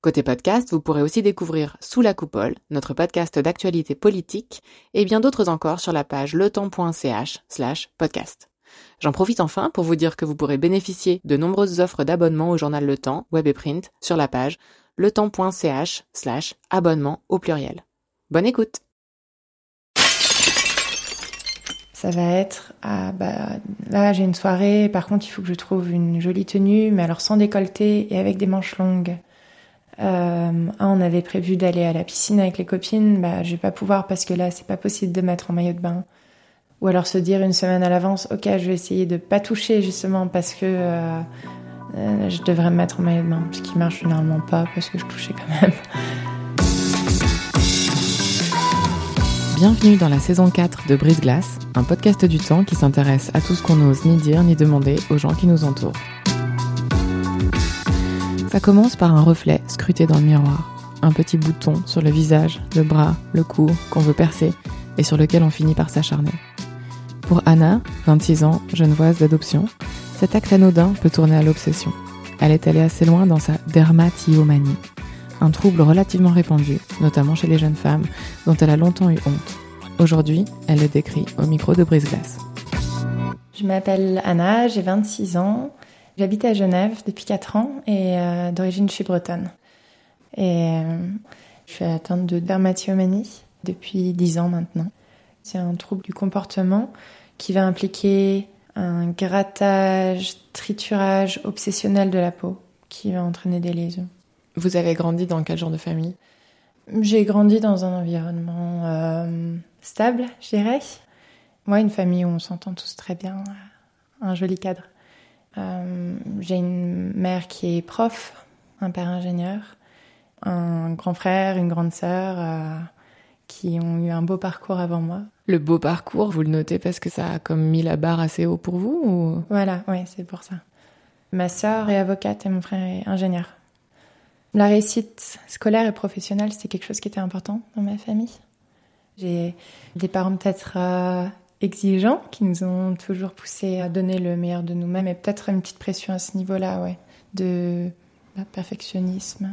Côté podcast, vous pourrez aussi découvrir Sous la coupole, notre podcast d'actualité politique, et bien d'autres encore sur la page letemps.ch slash podcast. J'en profite enfin pour vous dire que vous pourrez bénéficier de nombreuses offres d'abonnement au journal Le Temps, web et print, sur la page letemps.ch slash abonnement au pluriel. Bonne écoute Ça va être, ah bah, là j'ai une soirée, par contre il faut que je trouve une jolie tenue, mais alors sans décolleté et avec des manches longues. Euh, on avait prévu d'aller à la piscine avec les copines, bah je vais pas pouvoir parce que là c'est pas possible de mettre en maillot de bain. Ou alors se dire une semaine à l'avance, ok je vais essayer de pas toucher justement parce que euh, euh, je devrais me mettre en maillot de bain, ce qui marche généralement pas parce que je touchais quand même. Bienvenue dans la saison 4 de Brise Glace, un podcast du temps qui s'intéresse à tout ce qu'on n'ose ni dire ni demander aux gens qui nous entourent. Ça commence par un reflet scruté dans le miroir, un petit bouton sur le visage, le bras, le cou qu'on veut percer et sur lequel on finit par s'acharner. Pour Anna, 26 ans, genevoise d'adoption, cet acte anodin peut tourner à l'obsession. Elle est allée assez loin dans sa dermatillomanie, un trouble relativement répandu, notamment chez les jeunes femmes, dont elle a longtemps eu honte. Aujourd'hui, elle le décrit au micro de Brise-Glace. Je m'appelle Anna, j'ai 26 ans. J'habite à Genève depuis 4 ans et euh, d'origine je suis bretonne. Et euh, je suis atteinte de dermatillomanie depuis 10 ans maintenant. C'est un trouble du comportement qui va impliquer un grattage, triturage obsessionnel de la peau qui va entraîner des lésions. Vous avez grandi dans quel genre de famille? J'ai grandi dans un environnement euh, stable, je dirais. Moi, une famille où on s'entend tous très bien, un joli cadre. Euh, j'ai une mère qui est prof, un père ingénieur, un grand frère, une grande sœur euh, qui ont eu un beau parcours avant moi. Le beau parcours, vous le notez parce que ça a comme mis la barre assez haut pour vous ou... Voilà, oui, c'est pour ça. Ma sœur est avocate et mon frère est ingénieur. La réussite scolaire et professionnelle, c'était quelque chose qui était important dans ma famille. J'ai des parents peut-être euh, exigeants qui nous ont toujours poussé à donner le meilleur de nous-mêmes et peut-être une petite pression à ce niveau-là, ouais, de bah, perfectionnisme.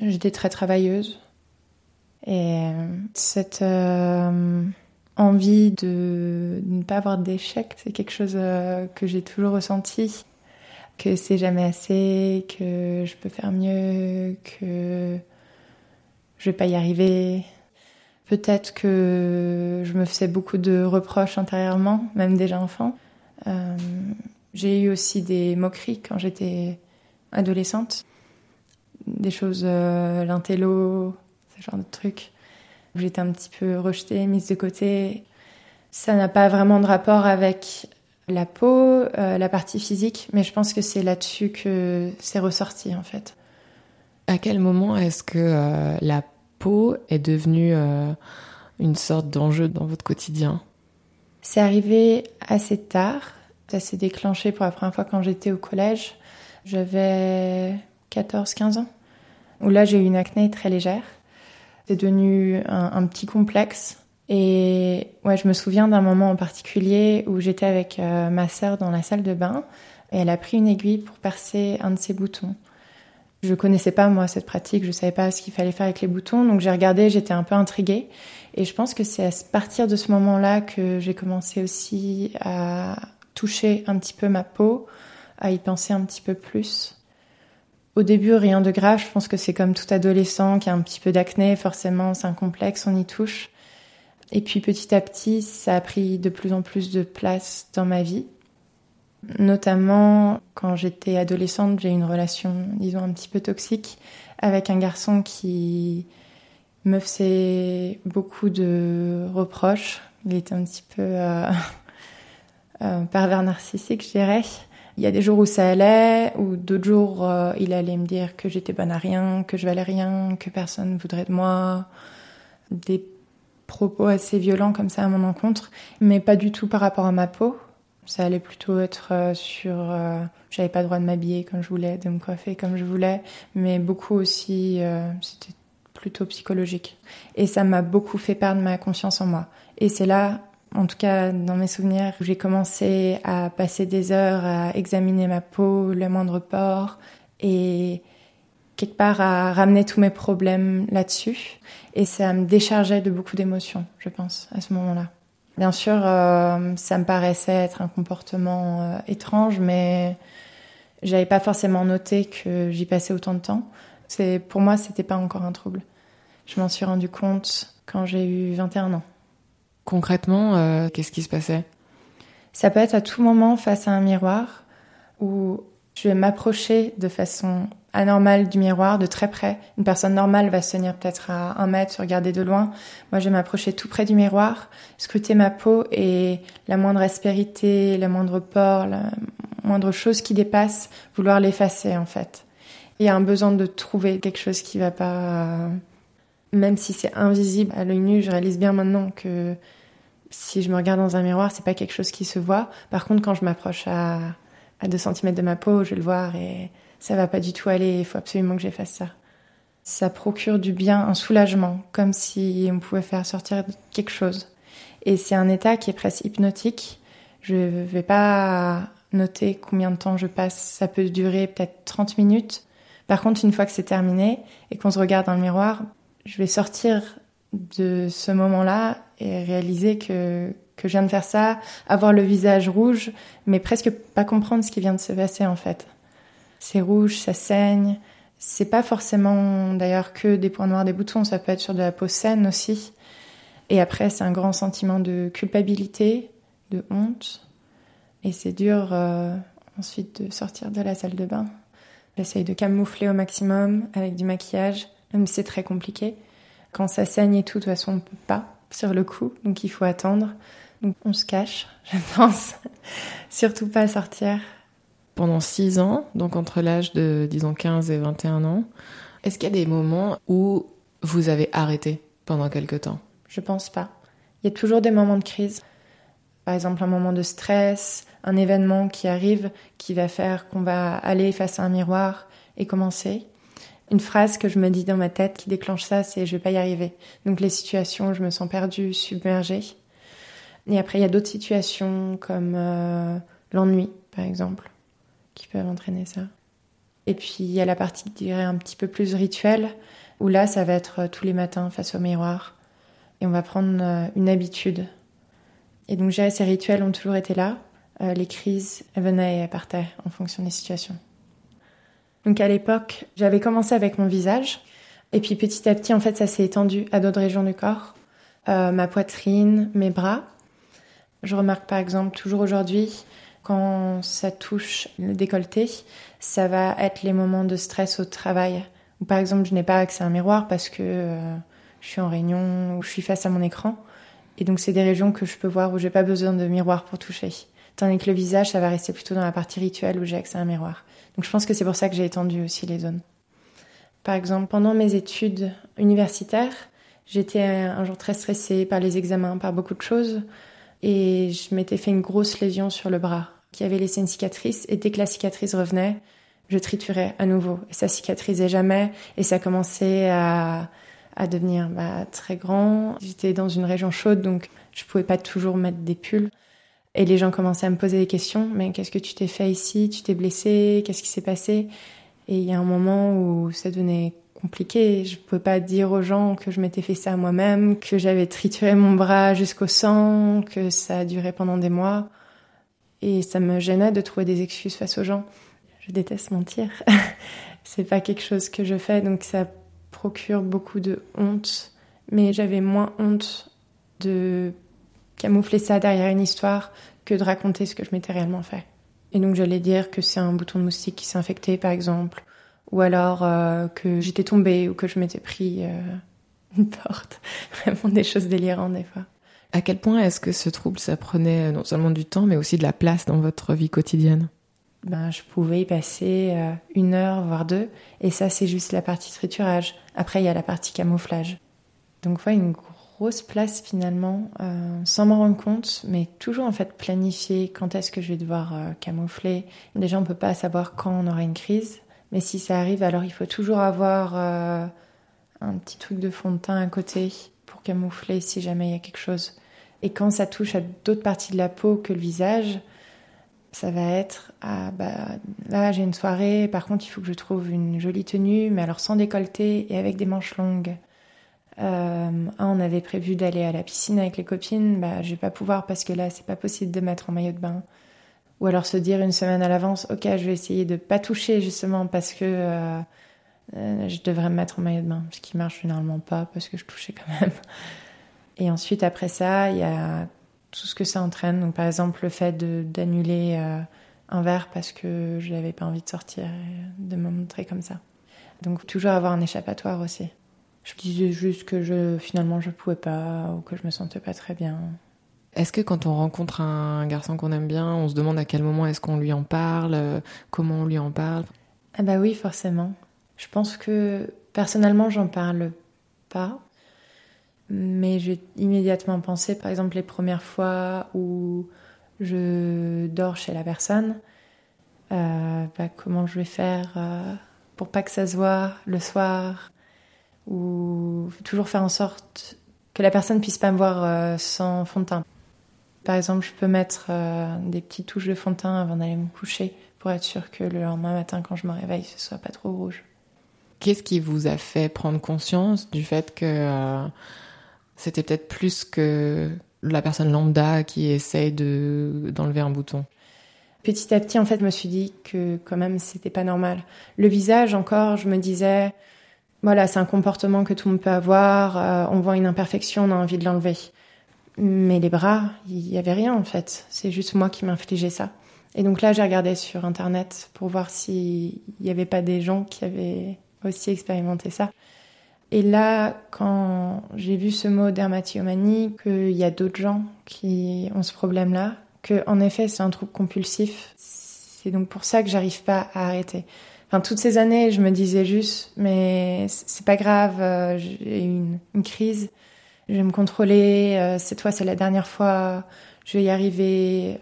J'étais très travailleuse. Et euh, cette euh, envie de, ne pas avoir d'échec, c'est quelque chose euh, que j'ai toujours ressenti, que c'est jamais assez, que je peux faire mieux, que je vais pas y arriver, Peut-être que je me faisais beaucoup de reproches intérieurement, même déjà enfant. Euh, j'ai eu aussi des moqueries quand j'étais adolescente. Des choses, euh, l'intello, ce genre de trucs. J'étais un petit peu rejetée, mise de côté. Ça n'a pas vraiment de rapport avec la peau, euh, la partie physique, mais je pense que c'est là-dessus que c'est ressorti en fait. À quel moment est-ce que euh, est devenue euh, une sorte d'enjeu dans votre quotidien? C'est arrivé assez tard. Ça s'est déclenché pour la première fois quand j'étais au collège. J'avais 14-15 ans. Où là, j'ai eu une acné très légère. C'est devenu un, petit complexe. Et ouais, je me souviens d'un moment en particulier où j'étais avec euh, ma sœur dans la salle de bain et elle a pris une aiguille pour percer un de ses boutons. Je connaissais pas moi cette pratique, je savais pas ce qu'il fallait faire avec les boutons, donc j'ai regardé, j'étais un peu intriguée. Et je pense que c'est à partir de ce moment-là que j'ai commencé aussi à toucher un petit peu ma peau, à y penser un petit peu plus. Au début, rien de grave, je pense que c'est comme tout adolescent qui a un petit peu d'acné, forcément c'est un complexe, on y touche. Et puis petit à petit, ça a pris de plus en plus de place dans ma vie. Notamment, quand j'étais adolescente, j'ai eu une relation, disons, un petit peu toxique avec un garçon qui me faisait beaucoup de reproches. Il était un petit peu euh, euh, pervers narcissique, je dirais. Il y a des jours où ça allait, ou d'autres jours, euh, il allait me dire que j'étais bonne à rien, que je valais rien, que personne ne voudrait de moi. Des propos assez violents comme ça à mon encontre, mais pas du tout par rapport à ma peau Ça allait plutôt être euh, sur. Euh, j'avais pas le droit de m'habiller comme je voulais, de me coiffer comme je voulais, mais beaucoup aussi, euh, c'était plutôt psychologique. Et ça m'a beaucoup fait perdre ma confiance en moi. Et c'est là, en tout cas dans mes souvenirs, où j'ai commencé à passer des heures à examiner ma peau, le moindre pore, et quelque part à ramener tous mes problèmes là-dessus. Et ça me déchargeait de beaucoup d'émotions, je pense, à ce moment-là. Bien sûr, euh, ça me paraissait être un comportement euh, étrange, mais j'avais pas forcément noté que j'y passais autant de temps. C'est pour moi, c'était pas encore un trouble. Je m'en suis rendu compte quand j'ai eu 21 ans. Concrètement, euh, qu'est-ce qui se passait? Ça peut être à tout moment face à un miroir où je vais m'approcher de façon anormale du miroir, de très près. Une personne normale va se tenir peut-être à un mètre, regarder de loin. Moi, je vais m'approcher tout près du miroir, scruter ma peau et la moindre aspérité, la moindre pore, la moindre chose qui dépasse, vouloir l'effacer en fait. Il y a un besoin de trouver quelque chose qui va pas. Même si c'est invisible à l'œil nu, je réalise bien maintenant que si je me regarde dans un miroir, c'est pas quelque chose qui se voit. Par contre, quand je m'approche à, à 2 cm de ma peau, je vais le voir et ça va pas du tout aller, il faut absolument que j'efface ça. Ça procure du bien, un soulagement, comme si on pouvait faire sortir quelque chose. Et c'est un état qui est presque hypnotique. Je vais pas noter combien de temps je passe. Ça peut durer peut-être 30 minutes. Par contre, une fois que c'est terminé et qu'on se regarde dans le miroir, je vais sortir de ce moment-là et réaliser que, que je viens de faire ça, avoir le visage rouge, mais presque pas comprendre ce qui vient de se passer en fait c'est rouge, ça saigne. C'est pas forcément d'ailleurs que des points noirs, des boutons, ça peut être sur de la peau saine aussi. Et après, c'est un grand sentiment de culpabilité, de honte. Et c'est dur euh, ensuite de sortir de la salle de bain. J'essaye de camoufler au maximum avec du maquillage, même si c'est très compliqué. Quand ça saigne et tout, de toute façon, on peut pas sur le coup, donc il faut attendre. Donc on se cache, je pense. Surtout pas sortir pendant 6 ans, donc entre l'âge de, disons, 15 et 21 ans. Est-ce qu'il y a des moments où vous avez arrêté pendant quelque temps? Je pense pas. Il y a toujours des moments de crise. Par exemple, un moment de stress, un événement qui arrive qui va faire qu'on va aller face à un miroir et commencer. Une phrase que je me dis dans ma tête qui déclenche ça, c'est je vais pas y arriver. Donc les situations où je me sens perdue, submergée. Et après, il y a d'autres situations comme euh, l'ennui, par exemple qui peuvent entraîner ça. Et puis il y a la partie, je dirais, un petit peu plus rituelle, où là, ça va être euh, tous les matins face au miroir. Et on va prendre euh, une habitude. Et donc, j'ai ces rituels ont toujours été là. Euh, les crises, elles venaient et elles partaient en fonction des situations. Donc, à l'époque, j'avais commencé avec mon visage. Et puis, petit à petit, en fait, ça s'est étendu à d'autres régions du corps. ma poitrine, mes bras. Je remarque, par exemple, toujours aujourd'hui, quand ça touche le décolleté, ça va être les moments de stress au travail. Ou par exemple, je n'ai pas accès à un miroir parce que euh, je suis en réunion ou je suis face à mon écran. Et donc, c'est des régions que je peux voir où j'ai pas besoin de miroir pour toucher. Tandis que le visage, ça va rester plutôt dans la partie rituelle où j'ai accès à un miroir. Donc, je pense que c'est pour ça que j'ai étendu aussi les zones. Par exemple, pendant mes études universitaires, j'étais un jour très stressée par les examens, par beaucoup de choses. Et je m'étais fait une grosse lésion sur le bras qui avait laissé une cicatrice. Et dès que la cicatrice revenait, je triturais à nouveau. Ça cicatrisait jamais. Et ça commençait à, à devenir bah, très grand. J'étais dans une région chaude, donc je pouvais pas toujours mettre des pulls. Et les gens commençaient à me poser des questions. Mais qu'est-ce que tu t'es fait ici? Tu t'es blessé? Qu'est-ce qui s'est passé? Et il y a un moment où ça devenait compliqué. Je pouvais pas dire aux gens que je m'étais fait ça moi-même, que j'avais trituré mon bras jusqu'au sang, que ça a duré pendant des mois. Et ça me gênait de trouver des excuses face aux gens. Je déteste mentir. c'est pas quelque chose que je fais, donc ça procure beaucoup de honte. Mais j'avais moins honte de camoufler ça derrière une histoire que de raconter ce que je m'étais réellement fait. Et donc j'allais dire que c'est un bouton de moustique qui s'est infecté, par exemple, ou alors euh, que j'étais tombée ou que je m'étais pris euh, une porte. Vraiment des choses délirantes des fois. À quel point est-ce que ce trouble, ça prenait euh, non seulement du temps, mais aussi de la place dans votre vie quotidienne? Ben, je pouvais y passer euh, une heure, voire deux. Et ça, c'est juste la partie triturage. Après, il y a la partie camouflage. Donc, ouais, une grosse place finalement, euh, sans m'en rendre compte, mais toujours en fait planifier quand est-ce que je vais devoir camoufler. Déjà, on peut pas savoir quand on aura une crise, mais si ça arrive, alors il faut toujours avoir un petit truc de fond de teint à côté pour camoufler si jamais il y a quelque chose. Et quand ça touche à d'autres parties de la peau que le visage, ça va être ah bah là j'ai une soirée, par contre il faut que je trouve une jolie tenue, mais alors sans décolleté et avec des manches longues. Euh, on avait prévu d'aller à la piscine avec les copines, bah je vais pas pouvoir parce que là c'est pas possible de mettre en maillot de bain. Ou alors se dire une semaine à l'avance, ok je vais essayer de pas toucher justement parce que euh, euh, je devrais me mettre en maillot de bain, ce qui marche généralement pas parce que je touchais quand même. Et ensuite après ça il y a tout ce que ça entraîne. Donc par exemple le fait d'annuler euh, un verre parce que je n'avais pas envie de sortir, de me montrer comme ça. Donc toujours avoir un échappatoire aussi. Je disais juste que je, finalement je pouvais pas ou que je me sentais pas très bien. Est-ce que quand on rencontre un garçon qu'on aime bien, on se demande à quel moment est-ce qu'on lui en parle, euh, comment on lui en parle? Ah bah oui, forcément. Je pense que personnellement, j'en parle pas. Mais j'ai immédiatement pensé, par exemple, les premières fois où je dors chez la personne, euh, bah, comment je vais faire euh, pour pas que ça se voit le soir, ou toujours faire en sorte que la personne puisse pas me voir euh, sans fond de teint. Par exemple, je peux mettre des petites touches de fond de teint avant d'aller me coucher pour être sûr que le lendemain matin, quand je me réveille, ce soit pas trop rouge. Qu'est-ce qui vous a fait prendre conscience du fait que c'était peut-être plus que la personne lambda qui essaye de d'enlever un bouton. Petit à petit, en fait, je me suis dit que quand même, c'était pas normal. Le visage, encore, je me disais, voilà, c'est un comportement que tout le monde peut avoir. Euh, on voit une imperfection, on a envie de l'enlever. Mais les bras, il y avait rien en fait. C'est juste moi qui m'infligeais ça. Et donc là, j'ai regardé sur internet pour voir s'il n'y avait pas des gens qui avaient aussi expérimenté ça. Et là, quand j'ai vu ce mot dermatillomanie, qu'il y a d'autres gens qui ont ce problème-là, que en effet c'est un trouble compulsif, c'est donc pour ça que j'arrive pas à arrêter. Enfin, toutes ces années, je me disais juste, mais c'est pas grave, euh, j'ai eu une, crise, je vais me contrôler, euh, cette fois c'est la dernière fois, je vais y arriver.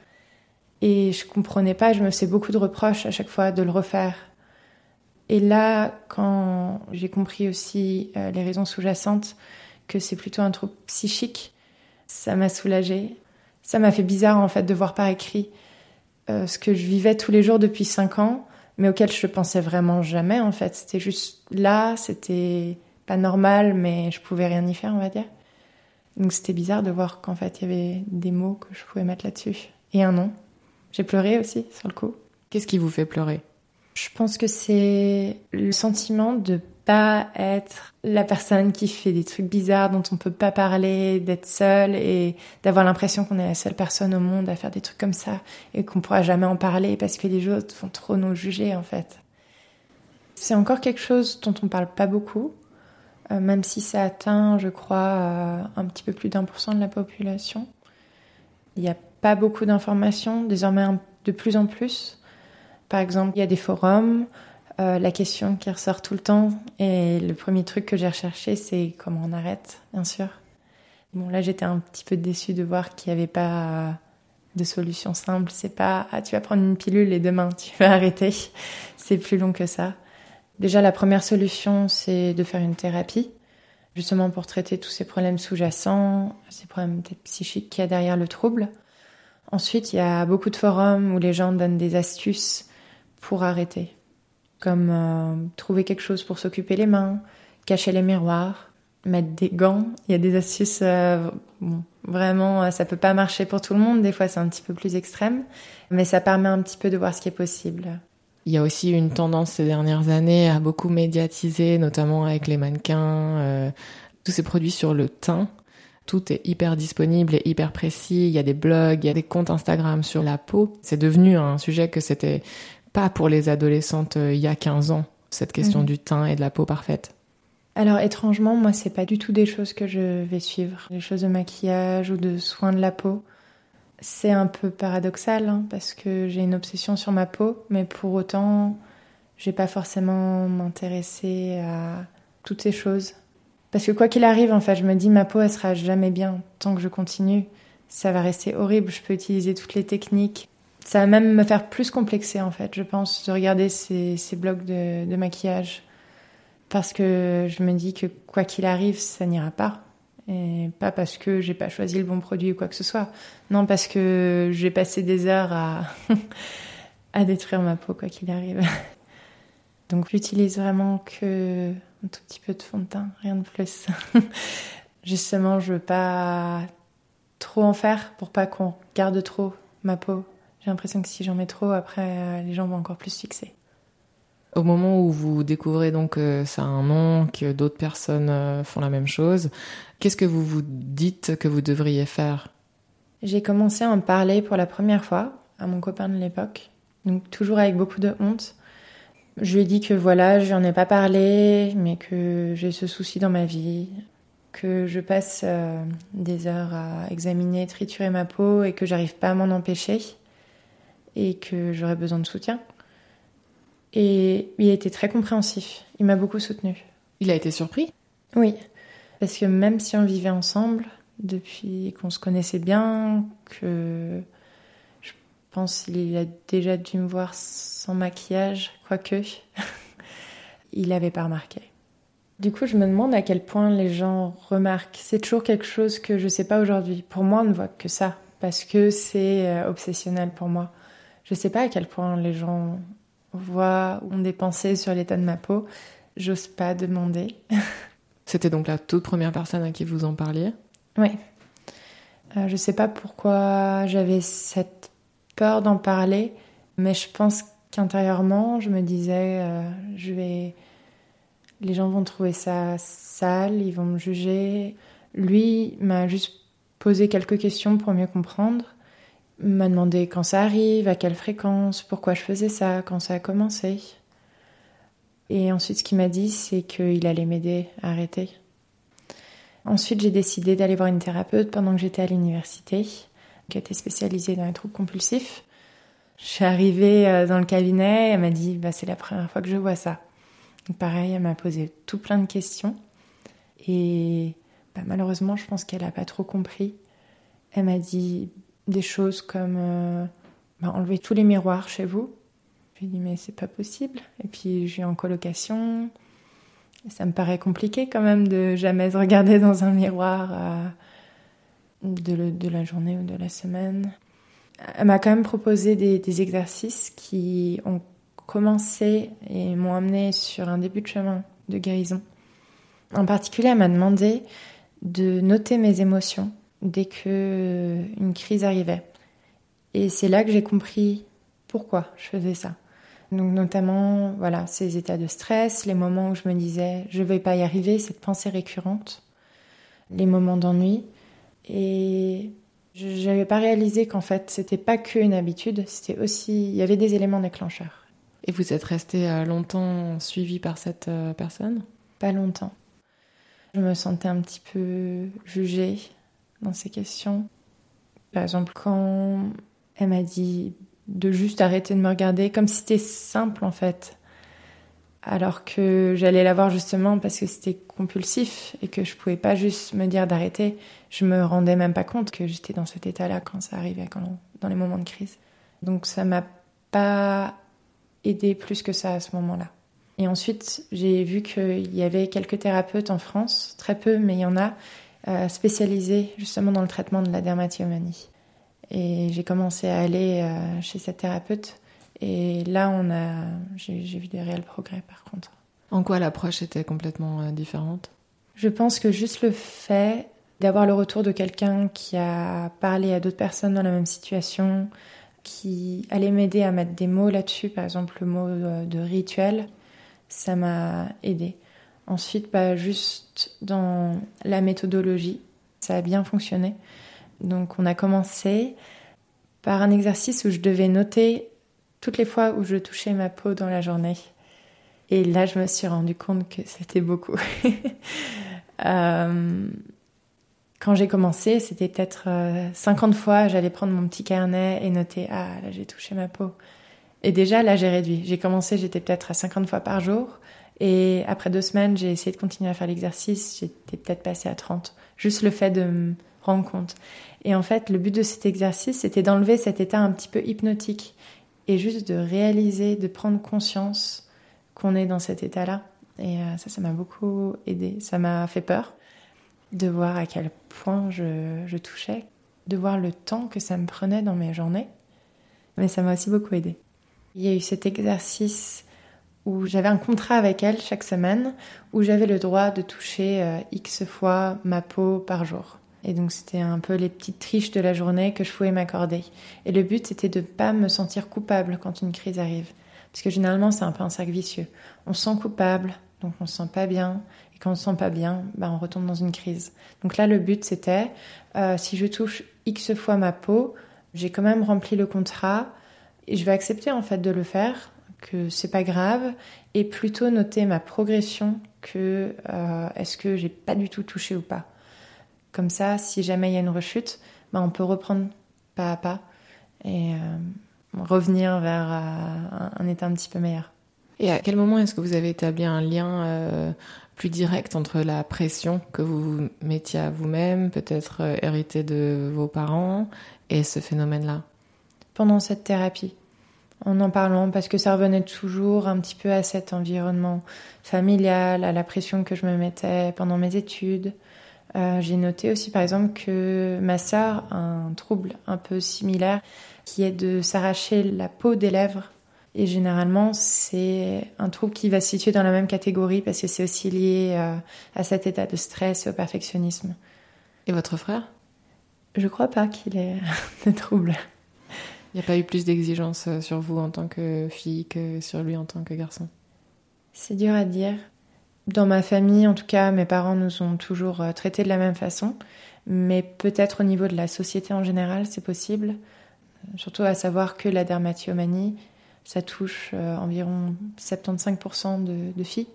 Et je comprenais pas, je me faisais beaucoup de reproches à chaque fois de le refaire. Et là, quand j'ai compris aussi euh, les raisons sous-jacentes, que c'est plutôt un trouble psychique, ça m'a soulagée. Ça m'a fait bizarre en fait de voir par écrit euh, ce que je vivais tous les jours depuis cinq ans, mais auquel je pensais vraiment jamais en fait. C'était juste là, c'était pas normal, mais je pouvais rien y faire, on va dire. Donc c'était bizarre de voir qu'en fait il y avait des mots que je pouvais mettre là-dessus et un nom. J'ai pleuré aussi sur le coup. Qu'est-ce qui vous fait pleurer? Je pense que c'est le sentiment de pas être la personne qui fait des trucs bizarres dont on peut pas parler, d'être seule et d'avoir l'impression qu'on est la seule personne au monde à faire des trucs comme ça et qu'on pourra jamais en parler parce que les autres vont trop nous juger en fait. C'est encore quelque chose dont on parle pas beaucoup, euh, même si ça atteint, je crois, euh, un petit peu plus d'un pour cent de la population. Il n'y a pas beaucoup d'informations, désormais de plus en plus. Par exemple, il y a des forums, euh, la question qui ressort tout le temps, et le premier truc que j'ai recherché, c'est comment on arrête, bien sûr. Bon, là, j'étais un petit peu déçue de voir qu'il n'y avait pas de solution simple. C'est pas, ah, tu vas prendre une pilule et demain, tu vas arrêter. C'est plus long que ça. Déjà, la première solution, c'est de faire une thérapie, justement pour traiter tous ces problèmes sous-jacents, ces problèmes psychiques qu'il y a derrière le trouble. Ensuite, il y a beaucoup de forums où les gens donnent des astuces pour arrêter. Comme euh, trouver quelque chose pour s'occuper les mains, cacher les miroirs, mettre des gants. Il y a des astuces, euh, vraiment, euh, ça peut pas marcher pour tout le monde. Des fois, c'est un petit peu plus extrême, mais ça permet un petit peu de voir ce qui est possible. Il y a aussi une tendance ces dernières années à beaucoup médiatiser, notamment avec les mannequins, tous ces produits sur le teint. Tout est hyper disponible et hyper précis. Il y a des blogs, il y a des comptes Instagram sur la peau. C'est devenu un sujet que c'était pas pour les adolescentes euh, il y a 15 ans, cette question mhm. du teint et de la peau parfaite alors étrangement, moi, c'est pas du tout des choses que je vais suivre, les choses de maquillage ou de soins de la peau. C'est un peu paradoxal hein, parce que j'ai une obsession sur ma peau, mais pour autant, j'ai pas forcément m'intéresser à toutes ces choses. Parce que quoi qu'il arrive, en fait, je me dis ma peau, elle sera jamais bien tant que je continue. Ça va rester horrible. Je peux utiliser toutes les techniques. Ça va même me faire plus complexer, en fait, je pense, de regarder ces, ces blocs de, maquillage. Parce que je me dis que quoi qu'il arrive, ça n'ira pas. Et pas parce que j'ai pas choisi le bon produit ou quoi que ce soit. Non, parce que j'ai passé des heures à, à détruire ma peau, quoi qu'il arrive. Donc j'utilise vraiment que un tout petit peu de fond de teint, rien de plus. Justement, je veux pas trop en faire pour pas qu'on garde trop ma peau. J'ai l'impression que si j'en mets trop, après, euh, les gens vont encore plus fixer. Au moment où vous découvrez donc que ça a un nom, que d'autres personnes euh, font la même chose, qu'est-ce que vous vous dites que vous devriez faire? J'ai commencé à en parler pour la première fois à mon copain de l'époque, donc toujours avec beaucoup de honte. Je lui ai dit que voilà, je n'en ai pas parlé, mais que j'ai ce souci dans ma vie, que je passe euh, des heures à examiner, triturer ma peau et que j'arrive pas à m'en empêcher et que j'aurais besoin de soutien. Et il a été très compréhensif. Il m'a beaucoup soutenu. Il a été surpris? Oui, parce que même si on vivait ensemble depuis qu'on se connaissait bien, que je pense qu'il a déjà dû me voir sans maquillage, quoique. il n'avait pas remarqué. Du coup, je me demande à quel point les gens remarquent. C'est toujours quelque chose que je ne sais pas aujourd'hui. Pour moi, on ne voit que ça, parce que c'est euh, obsessionnel pour moi. Je ne sais pas à quel point les gens voient ou ont des pensées sur l'état de ma peau. J'ose pas demander. C'était donc la toute première personne à qui vous en parliez Oui. Euh, je ne sais pas pourquoi j'avais cette peur d'en parler, mais je pense qu'intérieurement, je me disais, euh, je vais, les gens vont trouver ça sale, ils vont me juger. Lui m'a juste posé quelques questions pour mieux comprendre, m'a demandé quand ça arrive, à quelle fréquence, pourquoi je faisais ça, quand ça a commencé. Et ensuite, ce qu'il m'a dit, c'est qu'il allait m'aider à arrêter. Ensuite, j'ai décidé d'aller voir une thérapeute pendant que j'étais à l'université qui était spécialisée dans les troubles compulsifs. Je suis arrivée euh, dans le cabinet, elle m'a dit bah, c'est la première fois que je vois ça. Donc pareil, elle m'a posé tout plein de questions. Et bah, malheureusement, je pense qu'elle n'a pas trop compris. Elle m'a dit des choses comme euh, bah, enlever tous les miroirs chez vous. Je lui ai dit mais c'est pas possible. Et puis je suis en colocation. ça me paraît compliqué quand même de jamais regarder dans un miroir. Euh, de, la journée ou de la semaine. Elle m'a quand même proposé des, exercices qui ont commencé et m'ont amené sur un début de chemin de guérison. En particulier, elle m'a demandé de noter mes émotions dès que une crise arrivait. Et c'est là que j'ai compris pourquoi je faisais ça. Donc notamment, voilà, ces états de stress, les moments où je me disais je vais pas y arriver, cette pensée récurrente, les moments d'ennui, et je n'avais pas réalisé qu'en fait, c'était pas qu'une habitude, c'était aussi. Il y avait des éléments déclencheurs. Et vous êtes resté euh, longtemps suivi par cette euh, personne? Pas longtemps. Je me sentais un petit peu jugée dans ces questions. Par exemple, quand elle m'a dit de juste arrêter de me regarder, comme si c'était simple en fait alors que j'allais la voir justement parce que c'était compulsif et que je pouvais pas juste me dire d'arrêter. Je me rendais même pas compte que j'étais dans cet état-là quand ça arrivait, dans les moments de crise. Donc ça m'a pas aidé plus que ça à ce moment-là. Et ensuite, j'ai vu qu'il y avait quelques thérapeutes en France, très peu, mais il y en a, euh, spécialisés justement dans le traitement de la dermatillomanie. Et j'ai commencé à aller euh, chez cette thérapeute et là, on a, j'ai, vu des réels progrès par contre. En quoi l'approche était complètement euh, différente? Je pense que juste le fait d'avoir le retour de quelqu'un qui a parlé à d'autres personnes dans la même situation, qui allait m'aider à mettre des mots là-dessus, par exemple le mot de rituel, ça m'a aidé. Ensuite, bah, juste dans la méthodologie, ça a bien fonctionné. Donc on a commencé par un exercice où je devais noter toutes les fois où je touchais ma peau dans la journée. Et là, je me suis rendu compte que c'était beaucoup. Euh, quand j'ai commencé, c'était peut-être 50 euh, fois, j'allais prendre mon petit carnet et noter Ah, là, j'ai touché ma peau. Et déjà, là, j'ai réduit. J'ai commencé, j'étais peut-être à 50 fois par jour. Et après deux semaines, j'ai essayé de continuer à faire l'exercice. J'étais peut-être passée à 30. Juste le fait de me rendre compte. Et en fait, le but de cet exercice, c'était d'enlever cet état un petit peu hypnotique et juste de réaliser, de prendre conscience qu'on est dans cet état-là. Et euh, ça, ça m'a beaucoup aidé. Ça m'a fait peur de voir à quel point je, je, touchais, de voir le temps que ça me prenait dans mes journées. Mais ça m'a aussi beaucoup aidé. Il y a eu cet exercice où j'avais un contrat avec elle chaque semaine, où j'avais le droit de toucher euh, X fois ma peau par jour. Et donc c'était un peu les petites triches de la journée que je pouvais m'accorder. Et le but c'était de ne pas me sentir coupable quand une crise arrive. Parce que généralement c'est un peu un sac vicieux. On se sent coupable, donc on se sent pas bien. Et quand on se sent pas bien, bah, on retombe dans une crise. Donc là le but c'était, euh, si je touche X fois ma peau, j'ai quand même rempli le contrat et je vais accepter en fait de le faire que c'est pas grave et plutôt noter ma progression que euh, est-ce que j'ai pas du tout touché ou pas. Comme ça, si jamais il y a une rechute, bah, on peut reprendre pas à pas et euh, revenir vers euh, un, état un petit peu meilleur. Et à quel moment est-ce que vous avez établi un lien plus direct entre la pression que vous mettiez à vous-même, peut-être hérité de vos parents, et ce phénomène-là? Pendant cette thérapie en en parlant parce que ça revenait toujours un petit peu à cet environnement familial, à la pression que je me mettais pendant mes études. Euh, j'ai noté aussi par exemple que ma sœur a un trouble un peu similaire qui est de s'arracher la peau des lèvres. Et généralement, c'est un trouble qui va se situer dans la même catégorie parce que c'est aussi lié euh, à cet état de stress et au perfectionnisme. Et votre frère? Je crois pas qu'il ait de trouble. Il n'y a pas eu plus d'exigences euh, sur vous en tant que fille que sur lui en tant que garçon C'est dur à dire. Dans ma famille, en tout cas, mes parents nous ont toujours euh, traités de la même façon, mais peut-être au niveau de la société en général, c'est possible. Surtout à savoir que la dermatillomanie, ça touche euh, environ 75% de, de filles.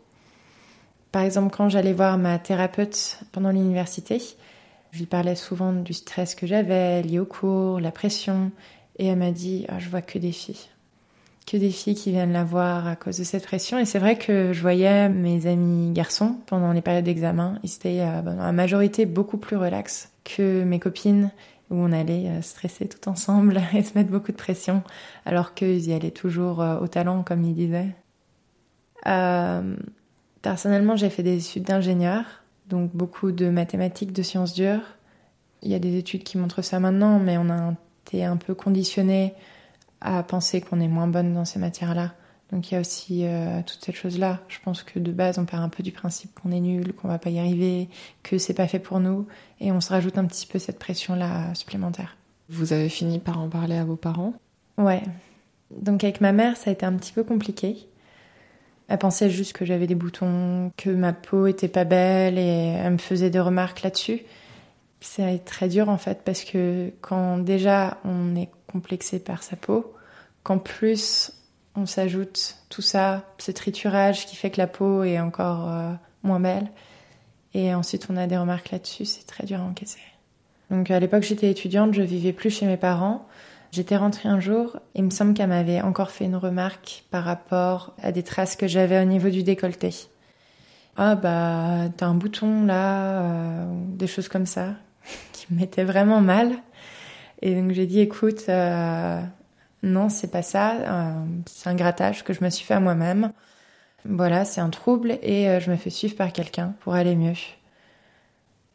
Par exemple, quand j'allais voir ma thérapeute pendant l'université, je lui parlais souvent du stress que j'avais lié au cours, la pression, et elle m'a dit ah, Je vois que des filles. Que des filles qui viennent la voir à cause de cette pression. Et c'est vrai que je voyais mes amis garçons pendant les périodes d'examen. Ils étaient euh, en majorité beaucoup plus relax que mes copines où on allait euh, stresser tout ensemble et se mettre beaucoup de pression, alors qu'ils y allaient toujours euh, au talent, comme ils disaient. personnellement, j'ai fait des études d'ingénieur, donc beaucoup de mathématiques, de sciences dures. Il y a des études qui montrent ça maintenant, mais on a un un peu conditionné à penser qu'on est moins bonne dans ces matières-là. Donc il y a aussi euh, toute cette chose-là. Je pense que de base, on part un peu du principe qu'on est nul, qu'on va pas y arriver, que c'est pas fait pour nous, et on se rajoute un petit peu cette pression-là supplémentaire. Vous avez fini par en parler à vos parents? Ouais. Donc avec ma mère, ça a été un petit peu compliqué. Elle pensait juste que j'avais des boutons, que ma peau était pas belle, et elle me faisait des remarques là-dessus. C'est très dur en fait parce que quand déjà on est complexé par sa peau, qu'en plus on s'ajoute tout ça, ce triturage qui fait que la peau est encore euh, moins belle, et ensuite on a des remarques là-dessus, c'est très dur à encaisser. Donc à l'époque j'étais étudiante, je vivais plus chez mes parents. J'étais rentrée un jour, il me semble qu'elle m'avait encore fait une remarque par rapport à des traces que j'avais au niveau du décolleté. Ah bah t'as un bouton là, euh, des choses comme ça qui me mettait vraiment mal. Et donc j'ai dit, écoute, euh, non, c'est pas ça. Euh, c'est un grattage que je me suis fait à moi-même. Voilà, c'est un trouble et euh, je me fais suivre par quelqu'un pour aller mieux.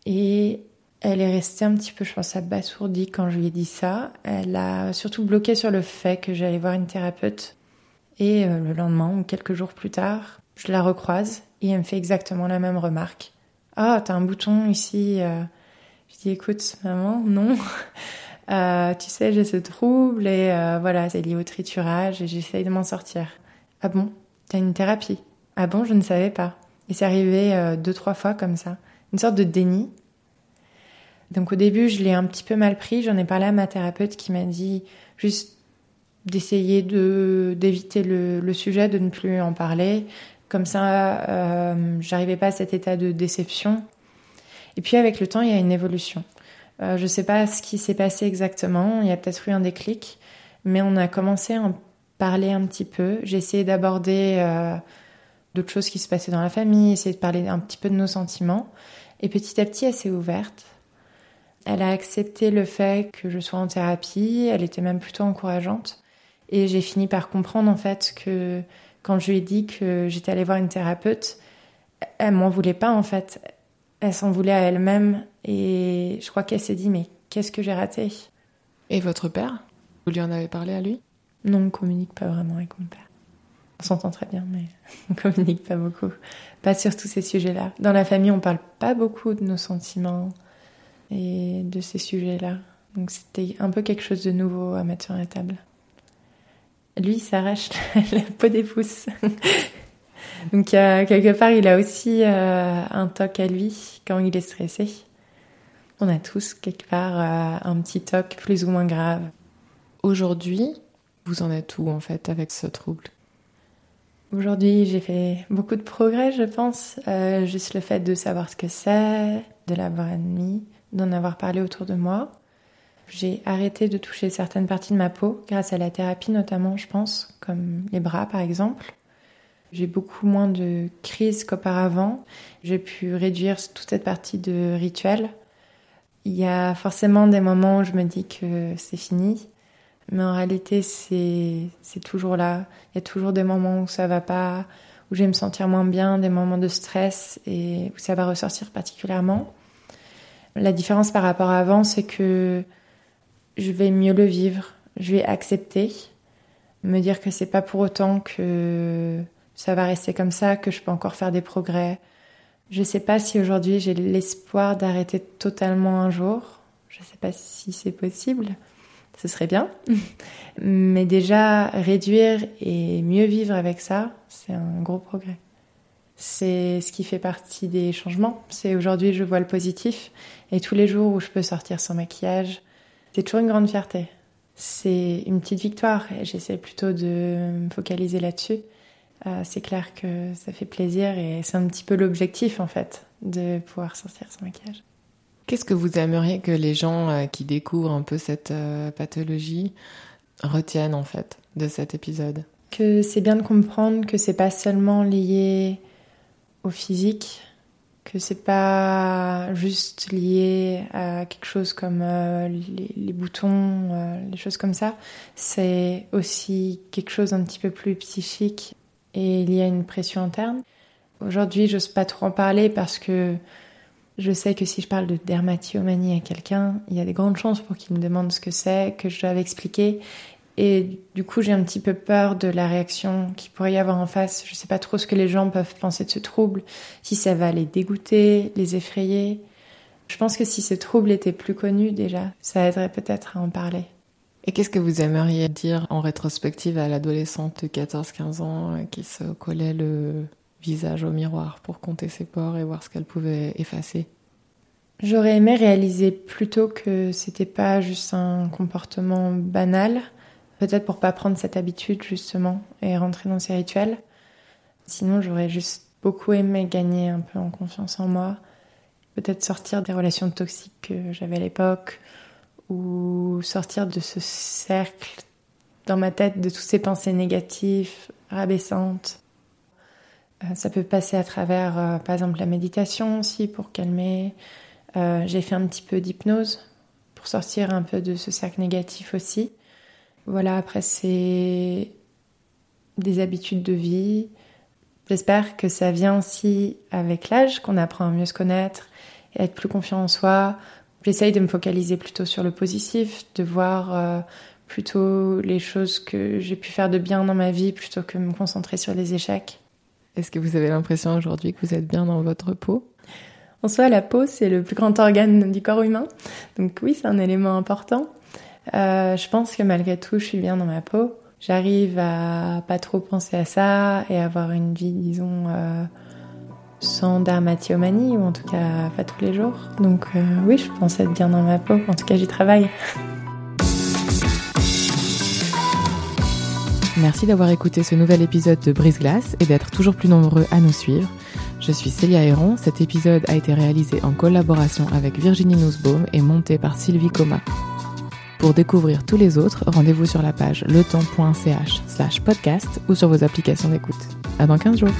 Et elle est restée un petit peu, je pense, abasourdie quand je lui ai dit ça. Elle a surtout bloqué sur le fait que j'allais voir une thérapeute. Et le lendemain ou quelques jours plus tard, je la recroise et elle me fait exactement la même remarque. Ah, oh, t'as un bouton ici. Dis écoute maman, non. Euh, tu sais, j'ai ce trouble et euh, voilà, c'est lié au triturage et j'essaye de m'en sortir. Ah bon? T'as une thérapie? Ah bon, je ne savais pas. Et c'est arrivé euh, deux, trois fois comme ça. Une sorte de déni. Donc au début, je l'ai un petit peu mal pris. J'en ai parlé à ma thérapeute qui m'a dit juste d'essayer de d'éviter le, sujet, de ne plus en parler. Comme ça, j'arrivais pas à cet état de déception. Et puis avec le temps, il y a une évolution. Euh, je ne sais pas ce qui s'est passé exactement, il y a peut-être eu un déclic, mais on a commencé à en parler un petit peu. J'ai essayé d'aborder euh, d'autres choses qui se passaient dans la famille, essayer de parler un petit peu de nos sentiments. Et petit à petit, elle s'est ouverte. Elle a accepté le fait que je sois en thérapie, elle était même plutôt encourageante. Et j'ai fini par comprendre en fait que quand je lui ai dit que j'étais allée voir une thérapeute, elle m'en voulait pas en fait. Elle s'en voulait à elle-même et je crois qu'elle s'est dit mais qu'est-ce que j'ai raté? Et votre père? Vous lui en avez parlé à lui? Non, on ne communique pas vraiment avec mon père. On s'entend très bien, mais on communique pas beaucoup. Pas sur tous ces sujets-là. Dans la famille, on parle pas beaucoup de nos sentiments et de ces sujets-là. Donc c'était un peu quelque chose de nouveau à mettre sur la table. Lui, il s'arrache la peau des pouces. Donc euh, quelque part, il a aussi euh, un toc à lui quand il est stressé. On a tous quelque part euh, un petit toc plus ou moins grave. Aujourd'hui, vous en êtes où en fait avec ce trouble? Aujourd'hui, j'ai fait beaucoup de progrès, je pense. juste le fait de savoir ce que c'est, de l'avoir admis, d'en avoir parlé autour de moi. J'ai arrêté de toucher certaines parties de ma peau grâce à la thérapie notamment, je pense, comme les bras par exemple. J'ai beaucoup moins de crises qu'auparavant. J'ai pu réduire toute cette partie de rituel. Il y a forcément des moments où je me dis que c'est fini, mais en réalité c'est toujours là. Il y a toujours des moments où ça va pas, où je vais me sentir moins bien, des moments de stress et où ça va ressortir particulièrement. La différence par rapport à avant, c'est que je vais mieux le vivre, je vais accepter, me dire que c'est pas pour autant que ça va rester comme ça, que je peux encore faire des progrès. Je sais pas si aujourd'hui j'ai l'espoir d'arrêter totalement un jour. Je sais pas si c'est possible. Ce serait bien. Mais déjà, réduire et mieux vivre avec ça, c'est un gros progrès. C'est ce qui fait partie des changements. C'est aujourd'hui, je vois le positif. Et tous les jours où je peux sortir sans maquillage, c'est toujours une grande fierté. C'est une petite victoire j'essaie plutôt de me focaliser là-dessus. Euh, c'est clair que ça fait plaisir et c'est un petit peu l'objectif en fait de pouvoir sortir sans maquillage. Qu'est-ce que vous aimeriez que les gens euh, qui découvrent un peu cette euh, pathologie retiennent en fait de cet épisode? Que c'est bien de comprendre que c'est pas seulement lié au physique, que c'est pas juste lié à quelque chose comme les, boutons, les choses comme ça. C'est aussi quelque chose un petit peu plus psychique et il y a une pression interne. Aujourd'hui, j'ose pas trop en parler parce que je sais que si je parle de dermatillomanie à quelqu'un, il y a des grandes chances pour qu'il me demande ce que c'est, que je doive expliquer. Et du coup, j'ai un petit peu peur de la réaction qu'il pourrait y avoir en face. Je sais pas trop ce que les gens peuvent penser de ce trouble, si ça va les dégoûter, les effrayer. Je pense que si ce trouble était plus connu déjà, ça aiderait peut-être à en parler. Et qu'est-ce que vous aimeriez dire en rétrospective à l'adolescente de 14-15 ans euh, qui se collait le visage au miroir pour compter ses pores et voir ce qu'elle pouvait effacer? J'aurais aimé réaliser plutôt que c'était pas juste un comportement banal, peut-être pour pas prendre cette habitude justement et rentrer dans ces rituels. Sinon, j'aurais juste beaucoup aimé gagner un peu en confiance en moi, peut-être sortir des relations toxiques que j'avais à l'époque, ou sortir de ce cercle dans ma tête de toutes ces pensées négatives, rabaissantes. Euh, ça peut passer à travers, euh, par exemple, la méditation aussi pour calmer. Euh, j'ai fait un petit peu d'hypnose pour sortir un peu de ce cercle négatif aussi. Voilà, après, c'est des habitudes de vie. J'espère que ça vient aussi avec l'âge, qu'on apprend à mieux se connaître et à être plus confiant en soi, J'essaye de me focaliser plutôt sur le positif, de voir euh, plutôt les choses que j'ai pu faire de bien dans ma vie plutôt que me concentrer sur les échecs. Est-ce que vous avez l'impression aujourd'hui que vous êtes bien dans votre peau? En soi, la peau, c'est le plus grand organe du corps humain. Donc oui, c'est un élément important. Euh, je pense que malgré tout, je suis bien dans ma peau. J'arrive à pas trop penser à ça et avoir une vie, disons, euh, sans dermatillomanie, ou en tout cas pas tous les jours. Donc euh, oui, je pense être bien dans ma peau, en tout cas j'y travaille. Merci d'avoir écouté ce nouvel épisode de Brise Glace et d'être toujours plus nombreux à nous suivre. Je suis Célia Héron, cet épisode a été réalisé en collaboration avec Virginie Nussbaum et monté par Sylvie Coma. Pour découvrir tous les autres, rendez-vous sur la page letemps.ch slash podcast ou sur vos applications d'écoute. À dans 15 jours